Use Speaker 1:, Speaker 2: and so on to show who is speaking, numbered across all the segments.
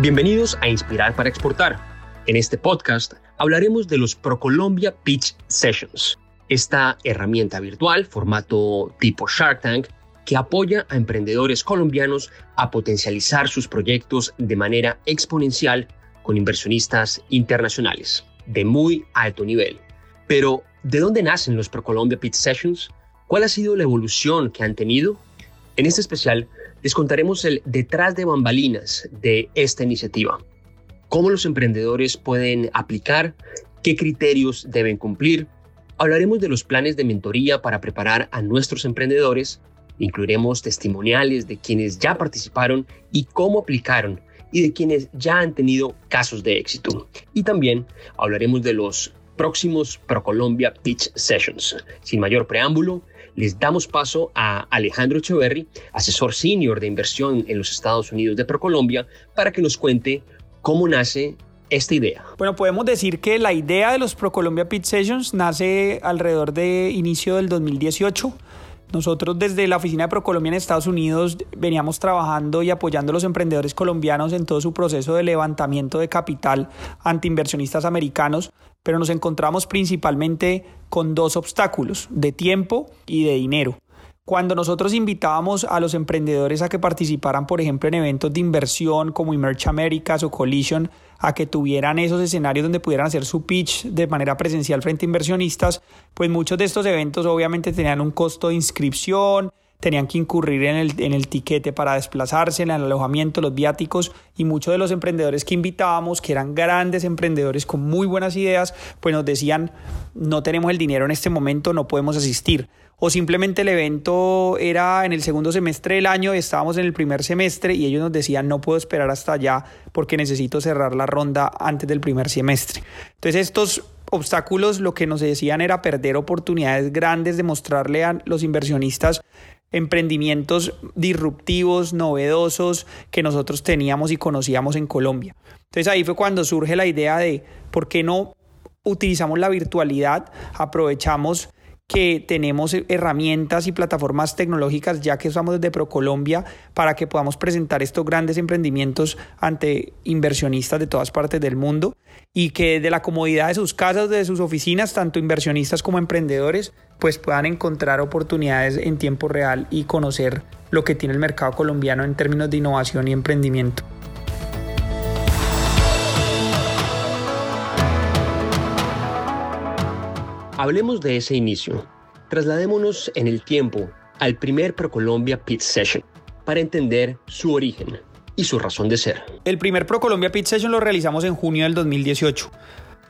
Speaker 1: Bienvenidos a Inspirar para Exportar. En este podcast hablaremos de los ProColombia Pitch Sessions, esta herramienta virtual, formato tipo Shark Tank, que apoya a emprendedores colombianos a potencializar sus proyectos de manera exponencial con inversionistas internacionales de muy alto nivel. Pero, ¿de dónde nacen los ProColombia Pitch Sessions? ¿Cuál ha sido la evolución que han tenido? En este especial les contaremos el detrás de bambalinas de esta iniciativa. Cómo los emprendedores pueden aplicar, qué criterios deben cumplir. Hablaremos de los planes de mentoría para preparar a nuestros emprendedores. Incluiremos testimoniales de quienes ya participaron y cómo aplicaron y de quienes ya han tenido casos de éxito. Y también hablaremos de los próximos ProColombia Pitch Sessions. Sin mayor preámbulo, les damos paso a Alejandro Echeverry, asesor senior de inversión en los Estados Unidos de ProColombia, para que nos cuente cómo nace esta idea.
Speaker 2: Bueno, podemos decir que la idea de los ProColombia Pitch Sessions nace alrededor de inicio del 2018. Nosotros desde la oficina de ProColombia en Estados Unidos veníamos trabajando y apoyando a los emprendedores colombianos en todo su proceso de levantamiento de capital ante inversionistas americanos pero nos encontramos principalmente con dos obstáculos, de tiempo y de dinero. Cuando nosotros invitábamos a los emprendedores a que participaran, por ejemplo, en eventos de inversión como Emerge Americas o Collision, a que tuvieran esos escenarios donde pudieran hacer su pitch de manera presencial frente a inversionistas, pues muchos de estos eventos obviamente tenían un costo de inscripción, tenían que incurrir en el, en el tiquete para desplazarse, en el alojamiento, los viáticos y muchos de los emprendedores que invitábamos, que eran grandes emprendedores con muy buenas ideas, pues nos decían, no tenemos el dinero en este momento, no podemos asistir. O simplemente el evento era en el segundo semestre del año, estábamos en el primer semestre y ellos nos decían, no puedo esperar hasta allá porque necesito cerrar la ronda antes del primer semestre. Entonces estos obstáculos lo que nos decían era perder oportunidades grandes de mostrarle a los inversionistas emprendimientos disruptivos, novedosos que nosotros teníamos y conocíamos en Colombia. Entonces ahí fue cuando surge la idea de por qué no utilizamos la virtualidad, aprovechamos que tenemos herramientas y plataformas tecnológicas ya que usamos desde ProColombia para que podamos presentar estos grandes emprendimientos ante inversionistas de todas partes del mundo y que de la comodidad de sus casas, de sus oficinas, tanto inversionistas como emprendedores, pues puedan encontrar oportunidades en tiempo real y conocer lo que tiene el mercado colombiano en términos de innovación y emprendimiento.
Speaker 1: Hablemos de ese inicio. Trasladémonos en el tiempo al primer ProColombia Pit Session para entender su origen y su razón de ser.
Speaker 2: El primer ProColombia Pit Session lo realizamos en junio del 2018.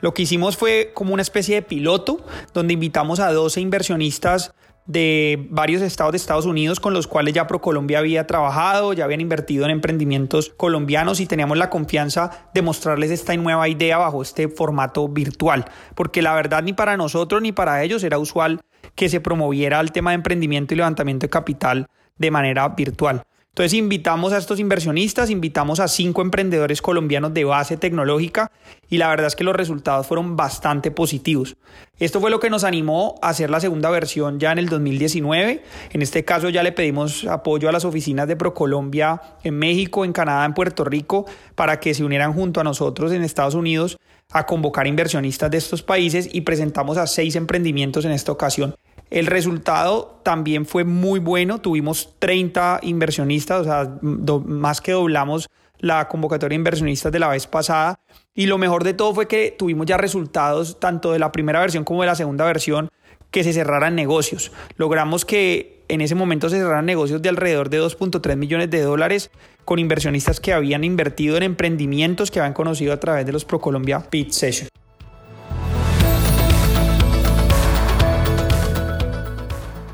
Speaker 2: Lo que hicimos fue como una especie de piloto donde invitamos a 12 inversionistas de varios estados de Estados Unidos con los cuales ya ProColombia había trabajado, ya habían invertido en emprendimientos colombianos y teníamos la confianza de mostrarles esta nueva idea bajo este formato virtual, porque la verdad ni para nosotros ni para ellos era usual que se promoviera el tema de emprendimiento y levantamiento de capital de manera virtual. Entonces invitamos a estos inversionistas, invitamos a cinco emprendedores colombianos de base tecnológica y la verdad es que los resultados fueron bastante positivos. Esto fue lo que nos animó a hacer la segunda versión ya en el 2019. En este caso ya le pedimos apoyo a las oficinas de ProColombia en México, en Canadá, en Puerto Rico, para que se unieran junto a nosotros en Estados Unidos a convocar inversionistas de estos países y presentamos a seis emprendimientos en esta ocasión. El resultado también fue muy bueno, tuvimos 30 inversionistas, o sea, más que doblamos la convocatoria de inversionistas de la vez pasada. Y lo mejor de todo fue que tuvimos ya resultados tanto de la primera versión como de la segunda versión que se cerraran negocios. Logramos que en ese momento se cerraran negocios de alrededor de 2.3 millones de dólares con inversionistas que habían invertido en emprendimientos que habían conocido a través de los ProColombia Pitch Sessions.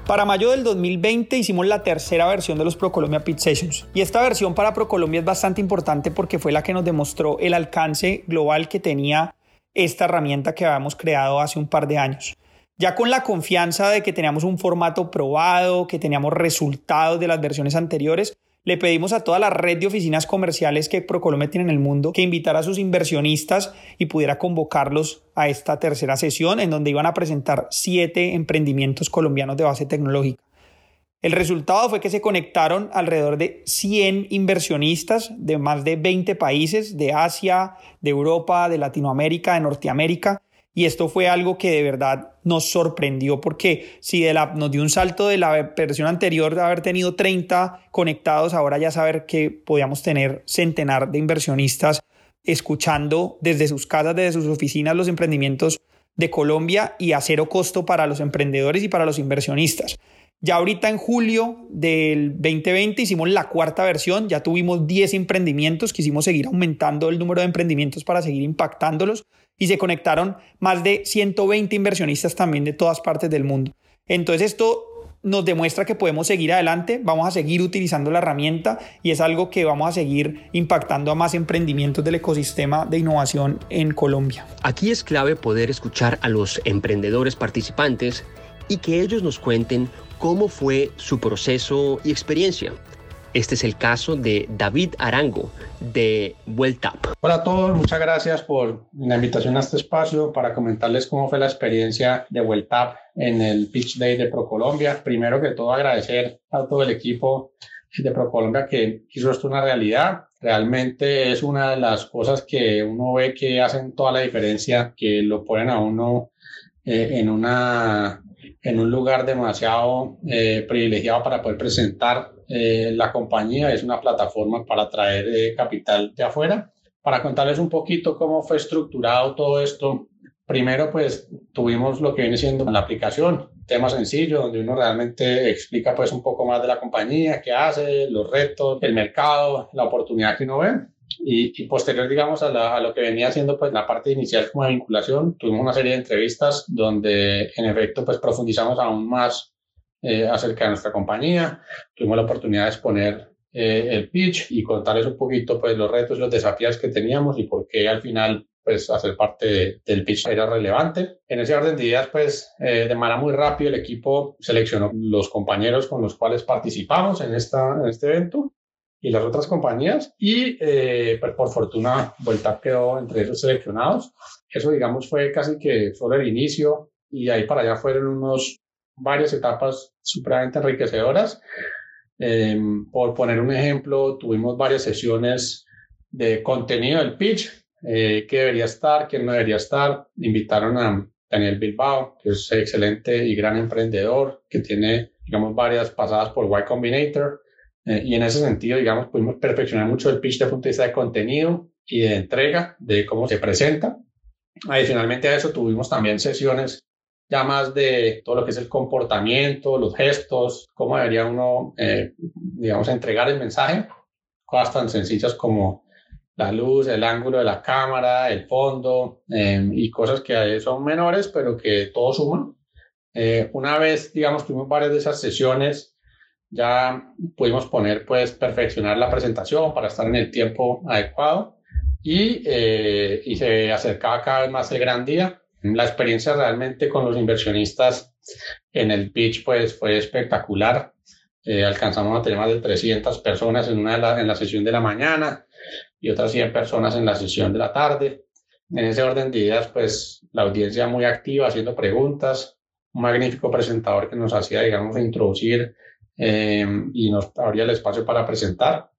Speaker 2: Para mayo del 2020 hicimos la tercera versión de los ProColombia Pit Sessions. Y esta versión para ProColombia es bastante importante porque fue la que nos demostró el alcance global que tenía esta herramienta que habíamos creado hace un par de años. Ya con la confianza de que teníamos un formato probado, que teníamos resultados de las versiones anteriores, le pedimos a toda la red de oficinas comerciales que ProColombia tiene en el mundo que invitara a sus inversionistas y pudiera convocarlos a esta tercera sesión en donde iban a presentar siete emprendimientos colombianos de base tecnológica. El resultado fue que se conectaron alrededor de 100 inversionistas de más de 20 países, de Asia, de Europa, de Latinoamérica, de Norteamérica, y esto fue algo que de verdad nos sorprendió porque si de la, nos dio un salto de la versión anterior de haber tenido 30 conectados, ahora ya saber que podíamos tener centenar de inversionistas escuchando desde sus casas, desde sus oficinas los emprendimientos de Colombia y a cero costo para los emprendedores y para los inversionistas. Ya ahorita en julio del 2020 hicimos la cuarta versión, ya tuvimos 10 emprendimientos, quisimos seguir aumentando el número de emprendimientos para seguir impactándolos y se conectaron más de 120 inversionistas también de todas partes del mundo. Entonces esto nos demuestra que podemos seguir adelante, vamos a seguir utilizando la herramienta y es algo que vamos a seguir impactando a más emprendimientos del ecosistema de innovación en Colombia.
Speaker 1: Aquí es clave poder escuchar a los emprendedores participantes y que ellos nos cuenten cómo fue su proceso y experiencia. Este es el caso de David Arango de Vueltap.
Speaker 3: Hola a todos, muchas gracias por la invitación a este espacio para comentarles cómo fue la experiencia de Vueltap en el Pitch Day de ProColombia. Primero que todo agradecer a todo el equipo de ProColombia que hizo esto una realidad. Realmente es una de las cosas que uno ve que hacen toda la diferencia, que lo ponen a uno eh, en una en un lugar demasiado eh, privilegiado para poder presentar eh, la compañía. Es una plataforma para traer eh, capital de afuera. Para contarles un poquito cómo fue estructurado todo esto, primero pues tuvimos lo que viene siendo la aplicación, tema sencillo, donde uno realmente explica pues un poco más de la compañía, qué hace, los retos, el mercado, la oportunidad que uno ve. Y, posterior, digamos, a, lo que venía haciendo pues la parte inicial como de vinculación, tuvimos una serie de entrevistas donde en efecto pues profundizamos aún más eh, acerca de nuestra compañía. Tuvimos la oportunidad de exponer eh, el pitch y contarles un poquito pues los retos y los desafíos que teníamos y por qué al final pues hacer parte del pitch era relevante. En ese orden de ideas, pues eh, de manera muy rápida el equipo seleccionó los compañeros con los cuales participamos en, esta, en este evento y las otras compañías y eh, pues por fortuna Vuelta quedó entre esos seleccionados. Eso digamos fue casi que solo el inicio y ahí para allá fueron unos varias etapas supremamente enriquecedoras. Em, por poner un ejemplo, tuvimos varias sesiones de contenido del pitch, eh, qué debería estar, quién no debería estar. Invitaron a Daniel Bilbao, que es excelente y gran emprendedor, que tiene, digamos, varias pasadas por Y Combinator. Eh, y en ese sentido, digamos, pudimos perfeccionar mucho el pitch de punto de vista de contenido y de entrega, de cómo se presenta. Adicionalmente a eso, tuvimos también sesiones ya más de todo lo que es el comportamiento, los gestos, cómo debería uno, eh, digamos, entregar el mensaje. Cosas tan sencillas como la luz, el ángulo de la cámara, el fondo eh, y cosas que son menores, pero que todo suman. una vez, digamos, tuvimos varias de esas sesiones ya pudimos poner, pues, perfeccionar la presentación para estar en el tiempo adecuado y, eh, y se acercaba cada vez más el gran día. La experiencia realmente con los inversionistas en el pitch, pues, fue espectacular. Eh, alcanzamos a tener más de 300 personas en, una en la sesión de la mañana y otras 100 personas en la sesión de la tarde. En ese orden de ideas, pues la audiencia muy activa haciendo preguntas, un magnífico presentador que nos hacía, digamos, introducir eh, y nos abría el espacio para presentar.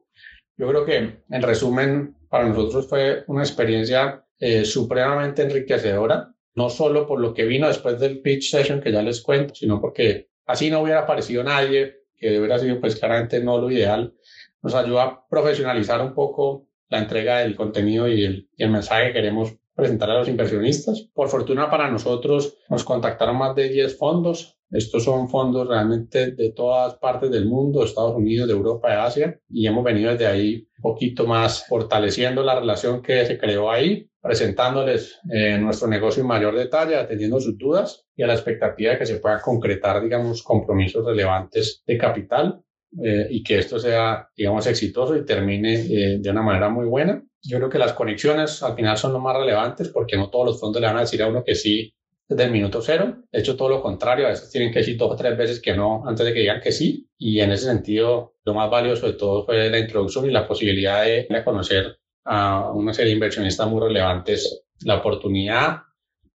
Speaker 3: Yo creo que, en resumen, para nosotros fue una experiencia eh, supremamente enriquecedora, no solo por lo que vino después del pitch session que ya les cuento, sino porque así no hubiera aparecido nadie, que hubiera sido pues claramente no lo ideal, nos ayuda a profesionalizar un poco la entrega del contenido y el, y el mensaje que queremos presentar a los inversionistas. Por fortuna para nosotros nos contactaron más de 10 fondos estos son fondos realmente de todas partes del mundo, Estados Unidos, de Europa, de Asia, y hemos venido desde ahí un poquito más fortaleciendo la relación que se creó ahí, presentándoles eh, nuestro negocio en mayor detalle, atendiendo sus dudas y a la expectativa de que se puedan concretar, digamos, compromisos relevantes de capital eh, y que esto sea, digamos, exitoso y termine eh, de una manera muy buena. Yo creo que las conexiones al final son lo más relevantes porque no todos los fondos le van a decir a uno que sí desde el minuto cero. De hecho, todo lo contrario, a veces tienen que decir dos o tres veces que no antes de que digan que sí. Y en ese sentido, lo más valioso de todo fue la introducción y la posibilidad de, conocer a una serie de inversionistas muy relevantes, la oportunidad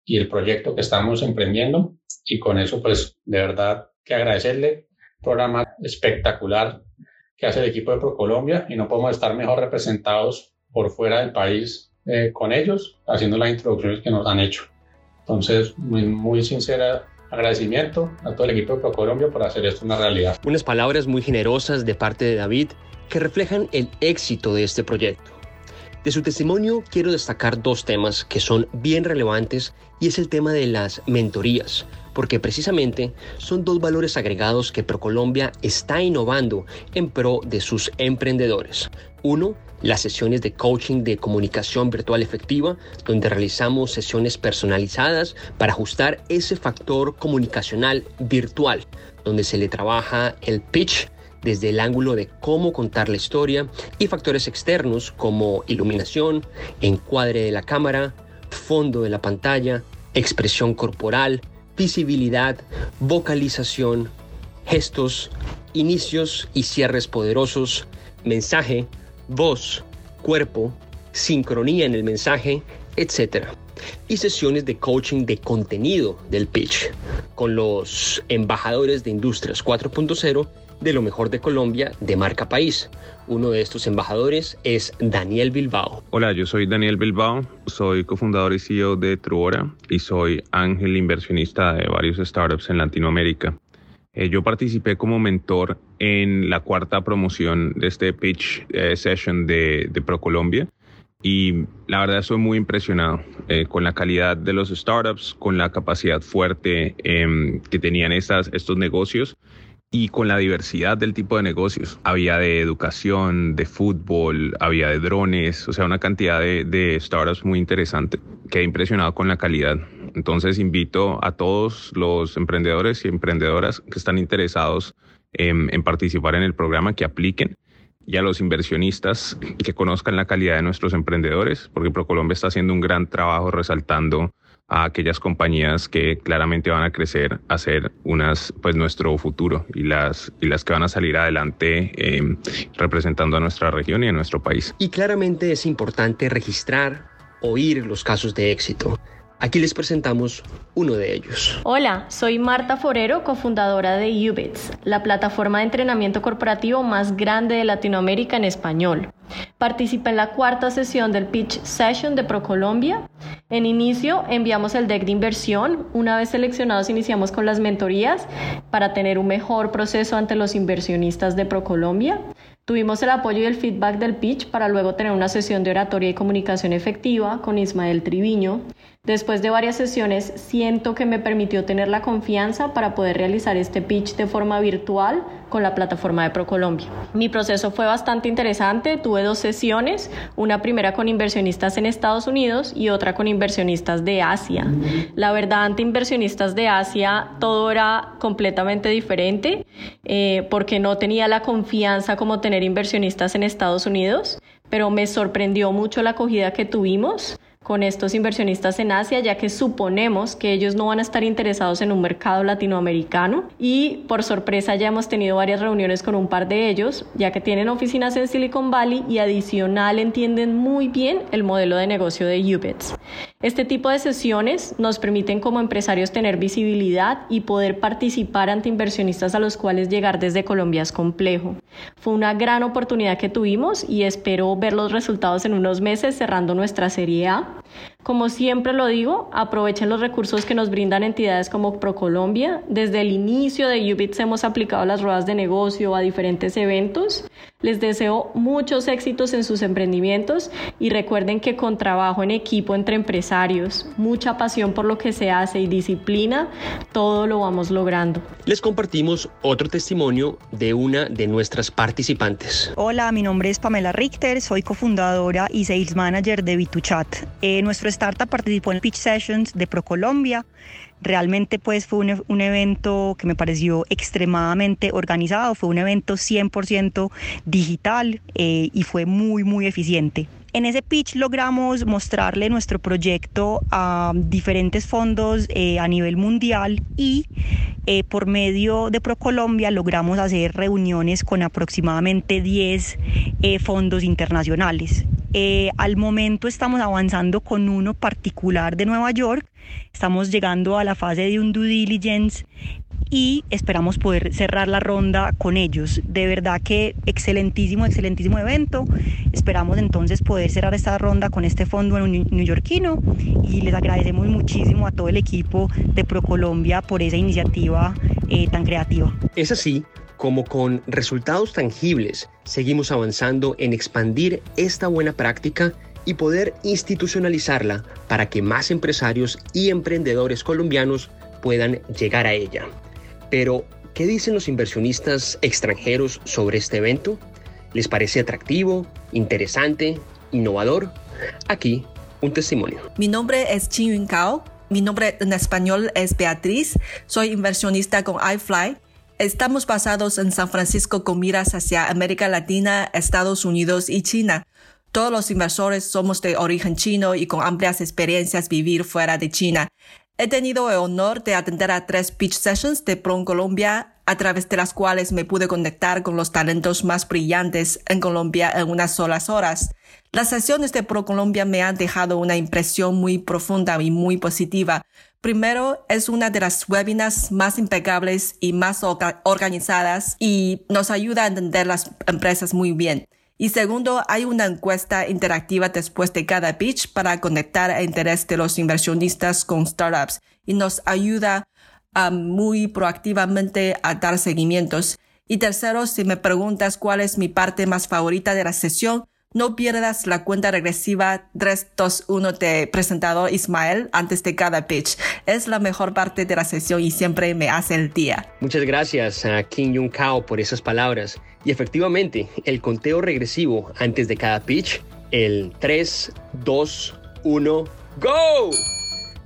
Speaker 3: y el proyecto que estamos emprendiendo. Y con eso, pues, de verdad que agradecerle programa espectacular que hace el equipo de ProColombia y no podemos estar mejor representados por fuera del país eh, con ellos, haciendo las introducciones que nos han hecho. Entonces, muy, muy sincera agradecimiento a todo el equipo de ProColombia por hacer esto una realidad.
Speaker 1: Unas palabras muy generosas de parte de David que reflejan el éxito de este proyecto. De su testimonio quiero destacar dos temas que son bien relevantes y es el tema de las mentorías, porque precisamente son dos valores agregados que ProColombia está innovando en pro de sus emprendedores. Uno, las sesiones de coaching de comunicación virtual efectiva, donde realizamos sesiones personalizadas para ajustar ese factor comunicacional virtual, donde se le trabaja el pitch desde el ángulo de cómo contar la historia y factores externos como iluminación, encuadre de la cámara, fondo de la pantalla, expresión corporal, visibilidad, vocalización, gestos, inicios y cierres poderosos, mensaje, voz, cuerpo, sincronía en el mensaje, etc. Y sesiones de coaching de contenido del pitch con los embajadores de Industrias 4.0 de lo mejor de Colombia de marca país. Uno de estos embajadores es Daniel Bilbao.
Speaker 4: Hola, yo soy Daniel Bilbao, soy cofundador y CEO de Truora y soy ángel inversionista de varios startups en Latinoamérica. Eh, yo participé como mentor en la cuarta promoción de este pitch eh, session de, de ProColombia y la verdad estoy muy impresionado eh, con la calidad de los startups, con la capacidad fuerte em, que tenían estas, estos negocios y con la diversidad del tipo de negocios. Había de educación, de fútbol, había de drones, o sea, una cantidad de, startups muy interesante. Quedé impresionado con la calidad. Entonces invito a todos los emprendedores y emprendedoras que están interesados en, participar en el programa que apliquen y a los inversionistas que conozcan la calidad de nuestros emprendedores, porque ProColombia está haciendo un gran trabajo resaltando a aquellas compañías que claramente van a crecer a ser unas pues nuestro futuro y las y las que van a salir adelante eh, representando a nuestra región y a nuestro país.
Speaker 1: Y claramente es importante registrar, oír los casos de éxito. Aquí les presentamos uno de ellos.
Speaker 5: Hola, soy Marta Forero, cofundadora de Ubits, la plataforma de entrenamiento corporativo más grande de Latinoamérica en español. Participé en la cuarta sesión del Pitch Session de ProColombia. En inicio enviamos el deck de inversión. Una vez seleccionados iniciamos con las mentorías para tener un mejor proceso ante los inversionistas de ProColombia. Tuvimos el apoyo y el feedback del pitch para luego tener una sesión de oratoria y comunicación efectiva con Ismael Triviño. Después de varias sesiones, siento que me permitió tener la confianza para poder realizar este pitch de forma virtual con la plataforma de ProColombia. Mi proceso fue bastante interesante, tuve dos sesiones, una primera con inversionistas en Estados Unidos y otra con inversionistas de Asia. La verdad, ante inversionistas de Asia todo era completamente diferente eh, porque no tenía la confianza como tener inversionistas en Estados Unidos, pero me sorprendió mucho la acogida que tuvimos con estos inversionistas en Asia, ya que suponemos que ellos no van a estar interesados en un mercado latinoamericano y por sorpresa ya hemos tenido varias reuniones con un par de ellos, ya que tienen oficinas en Silicon Valley y adicional entienden muy bien el modelo de negocio de Ubits. Este tipo de sesiones nos permiten como empresarios tener visibilidad y poder participar ante inversionistas a los cuales llegar desde Colombia es complejo. Fue una gran oportunidad que tuvimos y espero ver los resultados en unos meses cerrando nuestra serie A. Como siempre lo digo, aprovechen los recursos que nos brindan entidades como ProColombia. Desde el inicio de Ubits hemos aplicado las ruedas de negocio a diferentes eventos. Les deseo muchos éxitos en sus emprendimientos y recuerden que con trabajo en equipo entre empresarios, mucha pasión por lo que se hace y disciplina, todo lo vamos logrando.
Speaker 1: Les compartimos otro testimonio de una de nuestras participantes.
Speaker 6: Hola, mi nombre es Pamela Richter, soy cofundadora y sales manager de B2Chat. Eh, nuestro startup participó en Pitch Sessions de ProColombia. Realmente pues fue un, un, evento que me pareció extremadamente organizado, fue un evento 100% digital eh, y fue muy muy eficiente. En ese pitch logramos mostrarle nuestro proyecto a diferentes fondos eh, a nivel mundial y eh, por medio de ProColombia logramos hacer reuniones con aproximadamente 10 eh, fondos internacionales. Eh, al momento estamos avanzando con uno particular de Nueva York, estamos llegando a la fase de un due diligence y esperamos poder cerrar la ronda con ellos. De verdad que excelentísimo, excelentísimo evento. Esperamos entonces poder cerrar esta ronda con este fondo neoyorquino y les agradecemos muchísimo a todo el equipo de ProColombia por esa iniciativa eh, tan creativa.
Speaker 1: Es así como con resultados tangibles seguimos avanzando en expandir esta buena práctica y poder institucionalizarla para que más empresarios y emprendedores colombianos puedan llegar a ella. Pero, ¿qué dicen los inversionistas extranjeros sobre este evento? ¿Les parece atractivo, interesante, innovador? Aquí, un testimonio.
Speaker 7: Mi nombre es Chin Yun Cao. Mi nombre en español es Beatriz. Soy inversionista con iFly. Estamos basados en San Francisco con miras hacia América Latina, Estados Unidos y China. Todos los inversores somos de origen chino y con amplias experiencias vivir fuera de China. He tenido el honor de atender a tres pitch sessions de Pro Colombia, a través de las cuales me pude conectar con los talentos más brillantes en Colombia en unas solas horas. Las sesiones de Pro Colombia me han dejado una impresión muy profunda y muy positiva. Primero, es una de las webinars más impecables y más organizadas y nos ayuda a entender las empresas muy bien. Y segundo, hay una encuesta interactiva después de cada pitch para conectar el interés de los inversionistas con startups y nos ayuda um, muy proactivamente a dar seguimientos. Y tercero, si me preguntas cuál es mi parte más favorita de la sesión, no pierdas la cuenta regresiva 321 de presentador Ismael antes de cada pitch. Es la mejor parte de la sesión y siempre me hace el día.
Speaker 1: Muchas gracias a Kim Jung Kao por esas palabras. Y efectivamente, el conteo regresivo antes de cada pitch, el 3, 2, 1, ¡Go!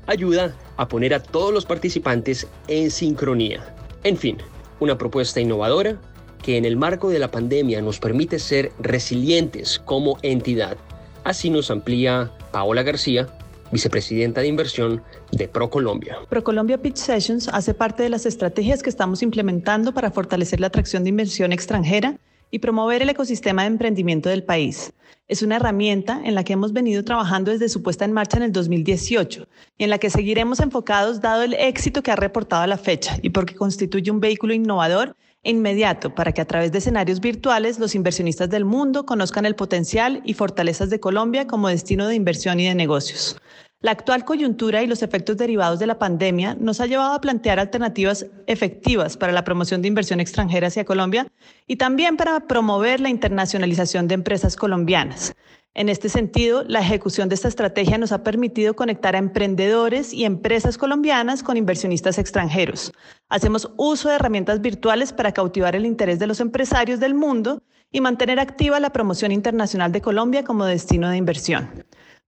Speaker 1: Ayuda a poner a todos los participantes en sincronía. En fin, una propuesta innovadora que en el marco de la pandemia nos permite ser resilientes como entidad. Así nos amplía Paola García, vicepresidenta de inversión de ProColombia.
Speaker 8: ProColombia Pitch Sessions hace parte de las estrategias que estamos implementando para fortalecer la atracción de inversión extranjera y promover el ecosistema de emprendimiento del país. Es una herramienta en la que hemos venido trabajando desde su puesta en marcha en el 2018 y en la que seguiremos enfocados dado el éxito que ha reportado a la fecha y porque constituye un vehículo innovador inmediato para que a través de escenarios virtuales los inversionistas del mundo conozcan el potencial y fortalezas de Colombia como destino de inversión y de negocios. La actual coyuntura y los efectos derivados de la pandemia nos ha llevado a plantear alternativas efectivas para la promoción de inversión extranjera hacia Colombia y también para promover la internacionalización de empresas colombianas. En este sentido, la ejecución de esta estrategia nos ha permitido conectar a emprendedores y empresas colombianas con inversionistas extranjeros. Hacemos uso de herramientas virtuales para cautivar el interés de los empresarios del mundo y mantener activa la promoción internacional de Colombia como destino de inversión.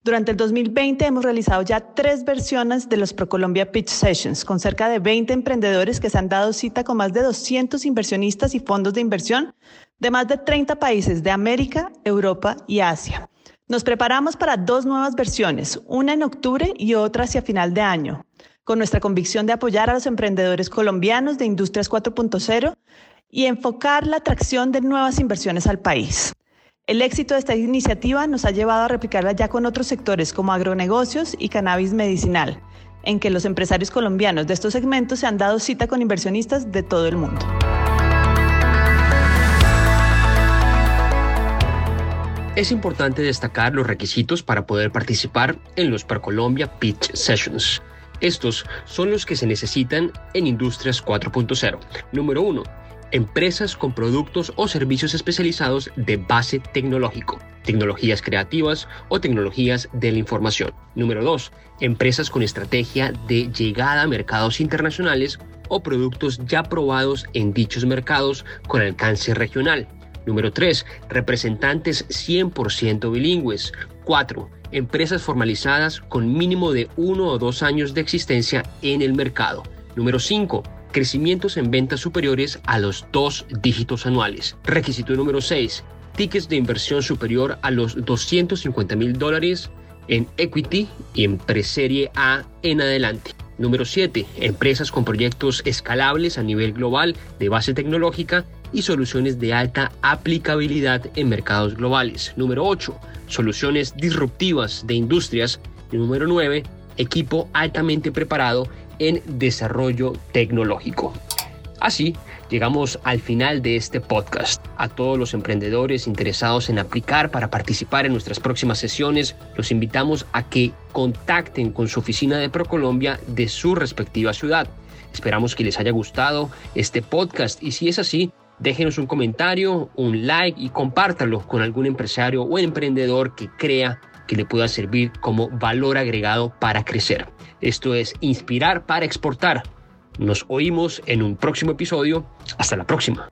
Speaker 8: Durante el 2020 hemos realizado ya tres versiones de los ProColombia Pitch Sessions con cerca de 20 emprendedores que se han dado cita con más de 200 inversionistas y fondos de inversión de más de 30 países de América, Europa y Asia. Nos preparamos para dos nuevas versiones, una en octubre y otra hacia final de año, con nuestra convicción de apoyar a los emprendedores colombianos de Industrias 4.0 y enfocar la atracción de nuevas inversiones al país. El éxito de esta iniciativa nos ha llevado a replicarla ya con otros sectores como agronegocios y cannabis medicinal, en que los empresarios colombianos de estos segmentos se han dado cita con inversionistas de todo el mundo.
Speaker 1: Es importante destacar los requisitos para poder participar en los ProColombia Pitch Sessions. Estos son los que se necesitan en Industrias 4.0. Número 1. Empresas con productos o servicios especializados de base tecnológico, tecnologías creativas o tecnologías de la información. Número 2. Empresas con estrategia de llegada a mercados internacionales o productos ya probados en dichos mercados con alcance regional. Número 3. Representantes 100% bilingües. 4. Empresas formalizadas con mínimo de 1 o 2 años de existencia en el mercado. Número 5. Crecimientos en ventas superiores a los dos dígitos anuales. Requisito número 6. Tickets de inversión superior a los 250 mil dólares en equity y en preserie A en adelante. Número 7. Empresas con proyectos escalables a nivel global de base tecnológica y soluciones de alta aplicabilidad en mercados globales. Número 8. Soluciones disruptivas de industrias. Y número 9. Equipo altamente preparado en desarrollo tecnológico. Así, llegamos al final de este podcast. A todos los emprendedores interesados en aplicar para participar en nuestras próximas sesiones, los invitamos a que contacten con su oficina de ProColombia de su respectiva ciudad. Esperamos que les haya gustado este podcast y si es así, déjenos un comentario, un like y compártalo con algún empresario o emprendedor que crea que le pueda servir como valor agregado para crecer. Esto es Inspirar para Exportar. Nos oímos en un próximo episodio. Hasta la próxima.